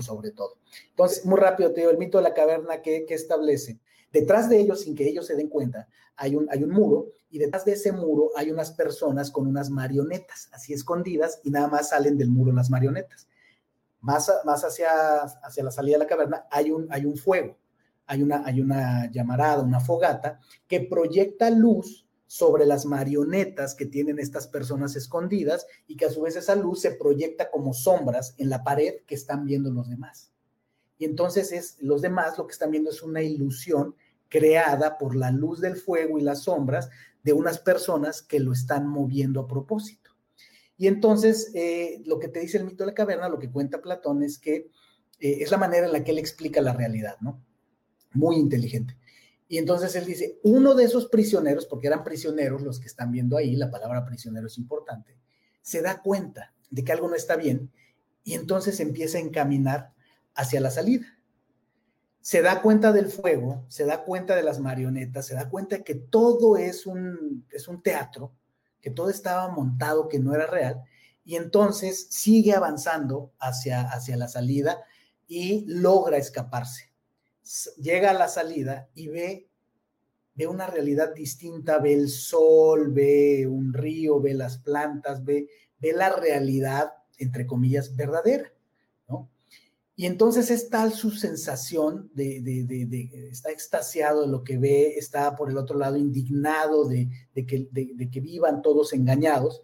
sobre todo. Entonces, muy rápido te digo, el mito de la caverna que, establece, detrás de ellos, sin que ellos se den cuenta, hay un, hay un muro y detrás de ese muro hay unas personas con unas marionetas, así escondidas, y nada más salen del muro las marionetas. Más, más hacia, hacia la salida de la caverna, hay un, hay un fuego, hay una, hay una llamarada, una fogata que proyecta luz sobre las marionetas que tienen estas personas escondidas y que a su vez esa luz se proyecta como sombras en la pared que están viendo los demás. Y entonces es los demás lo que están viendo es una ilusión creada por la luz del fuego y las sombras de unas personas que lo están moviendo a propósito. Y entonces, eh, lo que te dice el mito de la caverna, lo que cuenta Platón es que eh, es la manera en la que él explica la realidad, ¿no? Muy inteligente. Y entonces él dice, uno de esos prisioneros, porque eran prisioneros los que están viendo ahí, la palabra prisionero es importante, se da cuenta de que algo no está bien y entonces empieza a encaminar hacia la salida. Se da cuenta del fuego, se da cuenta de las marionetas, se da cuenta que todo es un, es un teatro, que todo estaba montado, que no era real, y entonces sigue avanzando hacia, hacia la salida y logra escaparse. Llega a la salida y ve, ve una realidad distinta, ve el sol, ve un río, ve las plantas, ve, ve la realidad, entre comillas, verdadera, ¿no? Y entonces es tal su sensación de, de, de, está extasiado de lo que ve, está por el otro lado indignado de, que, de, que vivan todos engañados,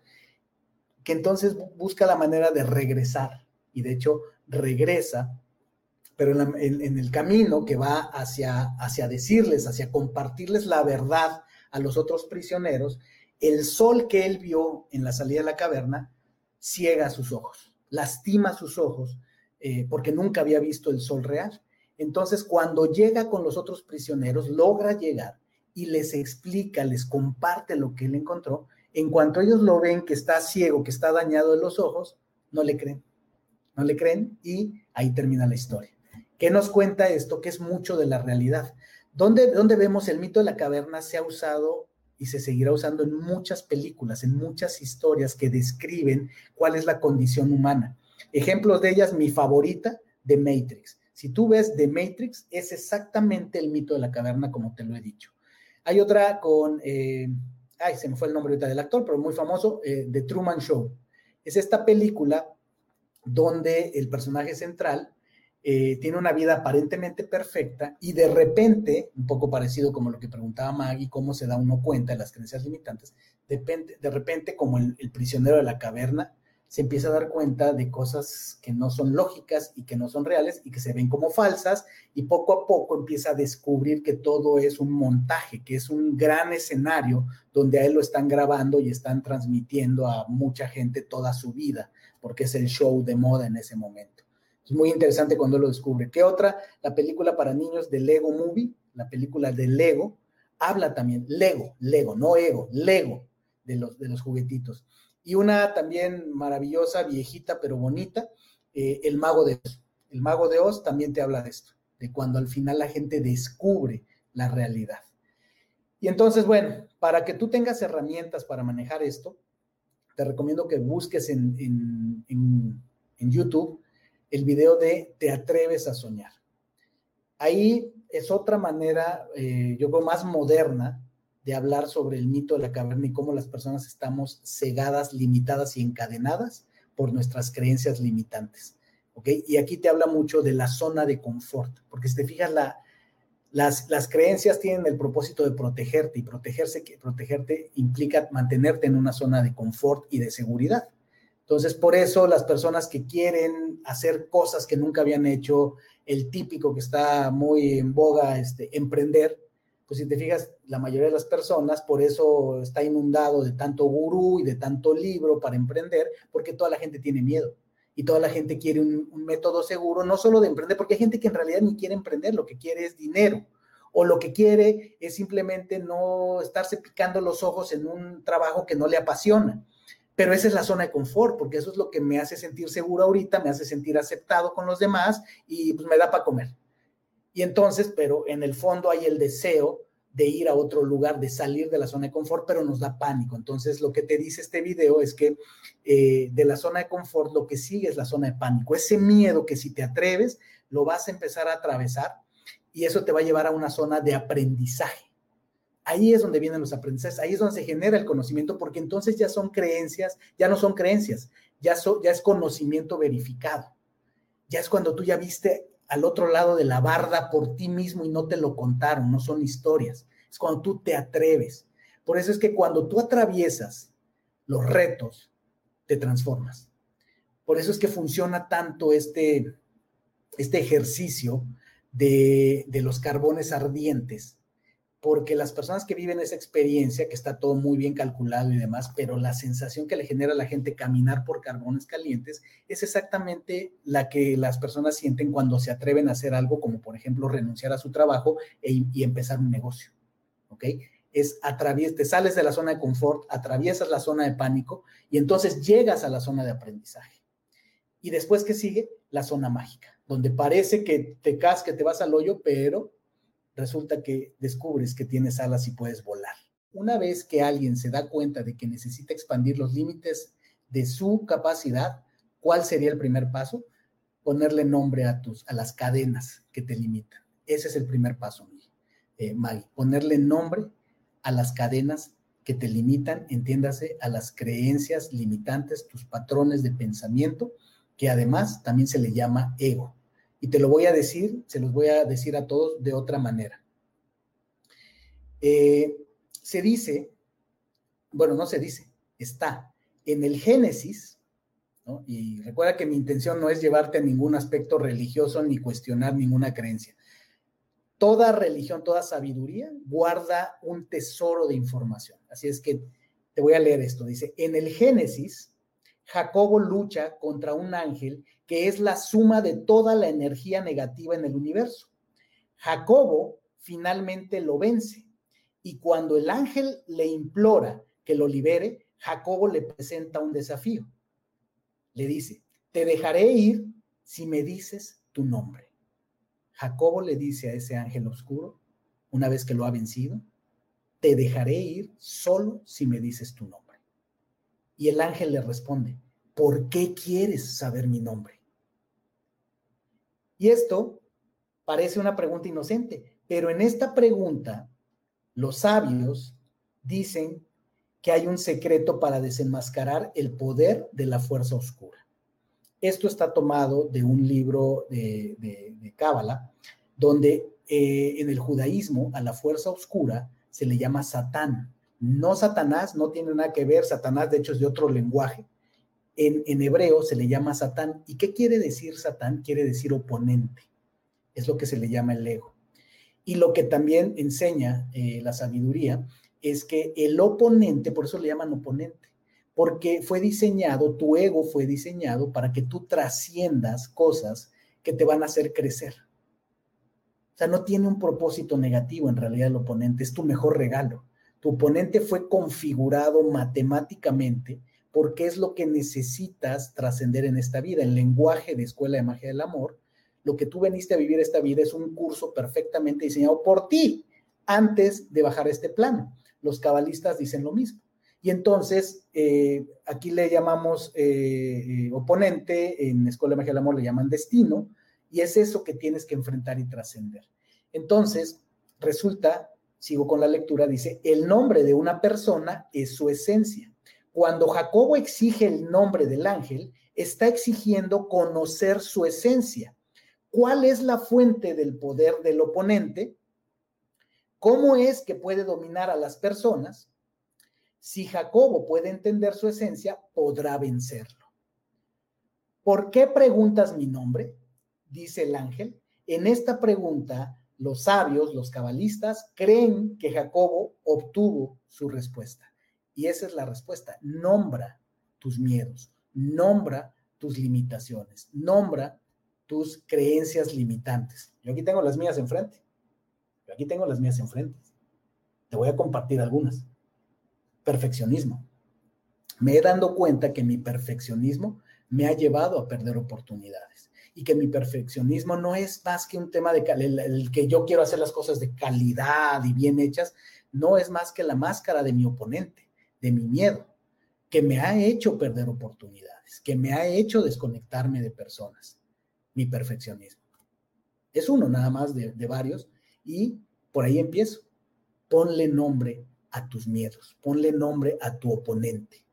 que entonces busca la manera de regresar. Y de hecho regresa pero en, el camino que va hacia, hacia decirles, hacia compartirles la verdad a los otros prisioneros, el sol que él vio en la salida de la caverna ciega sus ojos, lastima sus ojos, eh, porque nunca había visto el sol real. Entonces, cuando llega con los otros prisioneros, logra llegar y les explica, les comparte lo que él encontró. En cuanto ellos lo ven que está ciego, que está dañado en los ojos, no le creen. No le creen y ahí termina la historia. ¿Qué nos cuenta esto? Que es mucho de la realidad. ¿Dónde, vemos el mito de la caverna se ha usado y se seguirá usando en muchas películas, en muchas historias que describen cuál es la condición humana. Ejemplos de ellas, mi favorita, The Matrix. Si tú ves The Matrix, es exactamente el mito de la caverna, como te lo he dicho. Hay otra con, eh, ay, se me fue el nombre ahorita del actor, pero muy famoso, eh, The Truman Show. Es esta película donde el personaje central eh, tiene una vida aparentemente perfecta y de repente, un poco parecido como lo que preguntaba Maggie, cómo se da uno cuenta de las creencias limitantes, de, de repente como el, prisionero de la caverna se empieza a dar cuenta de cosas que no son lógicas y que no son reales y que se ven como falsas y poco a poco empieza a descubrir que todo es un montaje, que es un gran escenario donde a él lo están grabando y están transmitiendo a mucha gente toda su vida, porque es el show de moda en ese momento. Es muy interesante cuando lo descubre. ¿Qué otra? La película para niños de Lego Movie, la película de Lego, habla también, Lego, Lego, no ego, Lego, de los, de los juguetitos. Y una también maravillosa, viejita, pero bonita, eh, El Mago de Oz. El Mago de Oz también te habla de esto, de cuando al final la gente descubre la realidad. Y entonces, bueno, para que tú tengas herramientas para manejar esto, te recomiendo que busques en, en, en YouTube el video de Te atreves a soñar. Ahí es otra manera, eh, yo creo, más moderna de hablar sobre el mito de la caverna y cómo las personas estamos cegadas, limitadas y encadenadas por nuestras creencias limitantes. ¿Ok? Y aquí te habla mucho de la zona de confort, porque si te fijas, la, las, las, creencias tienen el propósito de protegerte y protegerse, protegerte implica mantenerte en una zona de confort y de seguridad. Entonces, por eso las personas que quieren hacer cosas que nunca habían hecho, el típico que está muy en boga, este, emprender, pues si te fijas, la mayoría de las personas, por eso está inundado de tanto gurú y de tanto libro para emprender, porque toda la gente tiene miedo. Y toda la gente quiere un, un método seguro, no solo de emprender, porque hay gente que en realidad ni quiere emprender, lo que quiere es dinero o lo que quiere es simplemente no estarse picando los ojos en un trabajo que no le apasiona pero esa es la zona de confort, porque eso es lo que me hace sentir seguro ahorita, me hace sentir aceptado con los demás y pues me da para comer. Y entonces, pero en el fondo hay el deseo de ir a otro lugar, de salir de la zona de confort, pero nos da pánico. Entonces, lo que te dice este video es que eh, de la zona de confort lo que sigue es la zona de pánico. Ese miedo que si te atreves, lo vas a empezar a atravesar y eso te va a llevar a una zona de aprendizaje. Ahí es donde vienen los aprendizajes, ahí es donde se genera el conocimiento, porque entonces ya son creencias, ya no son creencias, ya, es conocimiento verificado. Ya es cuando tú ya viste al otro lado de la barda por ti mismo y no te lo contaron, no son historias. Es cuando tú te atreves. Por eso es que cuando tú atraviesas los retos, te transformas. Por eso es que funciona tanto este, este ejercicio de los carbones ardientes porque las personas que viven esa experiencia, que está todo muy bien calculado y demás, pero la sensación que le genera a la gente caminar por carbones calientes es exactamente la que las personas sienten cuando se atreven a hacer algo como, por ejemplo, renunciar a su trabajo e, y empezar un negocio. ¿Ok? Es atravies, te sales de la zona de confort, atraviesas la zona de pánico y entonces llegas a la zona de aprendizaje. Y después, ¿qué sigue? La zona mágica, donde parece que te caes, que te vas al hoyo, pero resulta que descubres que tienes alas y puedes volar. Una vez que alguien se da cuenta de que necesita expandir los límites de su capacidad, ¿cuál sería el primer paso? Ponerle nombre a, tus, a las cadenas que te limitan. Ese es el primer paso, eh, Maggie. Ponerle nombre a las cadenas que te limitan, entiéndase, a las creencias limitantes, tus patrones de pensamiento, que además también se le llama ego. Y te lo voy a decir, se los voy a decir a todos de otra manera. Eh, se dice, bueno, no se dice, está en el Génesis, y recuerda que mi intención no es llevarte a ningún aspecto religioso ni cuestionar ninguna creencia. Toda religión, toda sabiduría guarda un tesoro de información. Así es que te voy a leer esto. Dice, en el Génesis, Jacobo lucha contra un ángel que es la suma de toda la energía negativa en el universo. Jacobo finalmente lo vence y cuando el ángel le implora que lo libere, Jacobo le presenta un desafío. Le dice, te dejaré ir si me dices tu nombre. Jacobo le dice a ese ángel oscuro, una vez que lo ha vencido, te dejaré ir solo si me dices tu nombre. Y el ángel le responde, ¿por qué quieres saber mi nombre? Y esto parece una pregunta inocente, pero en esta pregunta los sabios dicen que hay un secreto para desenmascarar el poder de la fuerza oscura. Esto está tomado de un libro de Cábala, donde eh, en el judaísmo a la fuerza oscura se le llama Satán. No Satanás, no tiene nada que ver, Satanás de hecho es de otro lenguaje, en, hebreo se le llama Satán. ¿Y qué quiere decir Satán? Quiere decir oponente. Es lo que se le llama el ego. Y lo que también enseña eh, la sabiduría es que el oponente, por eso le llaman oponente, porque fue diseñado, tu ego fue diseñado para que tú trasciendas cosas que te van a hacer crecer. O sea, no tiene un propósito negativo en realidad el oponente, es tu mejor regalo. Tu oponente fue configurado matemáticamente porque es lo que necesitas trascender en esta vida. El lenguaje de Escuela de Magia del Amor, lo que tú veniste a vivir esta vida es un curso perfectamente diseñado por ti antes de bajar este plano. Los cabalistas dicen lo mismo. Y entonces, eh, aquí le llamamos eh, eh, oponente, en Escuela de Magia del Amor le llaman destino, y es eso que tienes que enfrentar y trascender. Entonces, resulta, sigo con la lectura, dice, el nombre de una persona es su esencia. Cuando Jacobo exige el nombre del ángel, está exigiendo conocer su esencia. ¿Cuál es la fuente del poder del oponente? ¿Cómo es que puede dominar a las personas? Si Jacobo puede entender su esencia, podrá vencerlo. ¿Por qué preguntas mi nombre? Dice el ángel. En esta pregunta, los sabios, los cabalistas, creen que Jacobo obtuvo su respuesta. Y esa es la respuesta. Nombra tus miedos, nombra tus limitaciones, nombra tus creencias limitantes. Yo aquí tengo las mías enfrente. Yo aquí tengo las mías enfrente. Te voy a compartir algunas. Perfeccionismo. Me he dado cuenta que mi perfeccionismo me ha llevado a perder oportunidades y que mi perfeccionismo no es más que un tema de el que yo quiero hacer las cosas de calidad y bien hechas, no es más que la máscara de mi oponente de mi miedo, que me ha hecho perder oportunidades, que me ha hecho desconectarme de personas, mi perfeccionismo. Es uno nada más de, varios y por ahí empiezo. Ponle nombre a tus miedos, ponle nombre a tu oponente.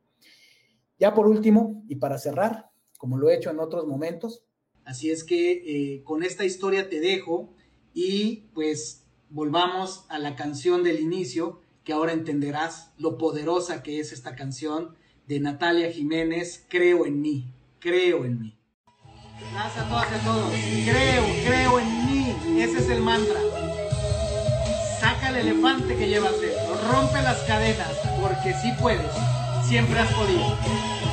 Ya por último, y para cerrar, como lo he hecho en otros momentos, así es que eh, con esta historia te dejo y pues volvamos a la canción del inicio que ahora entenderás lo poderosa que es esta canción de Natalia Jiménez, Creo en mí, creo en mí. Gracias a todas y a todos. Creo, creo en mí. Ese es el mantra. Saca al elefante que llevas dentro. Rompe las cadenas, porque si puedes. Siempre has podido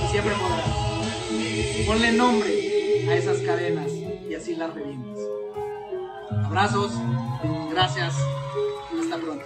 y siempre podrás. Ponle nombre a esas cadenas y así las revientes. Abrazos, gracias, hasta pronto.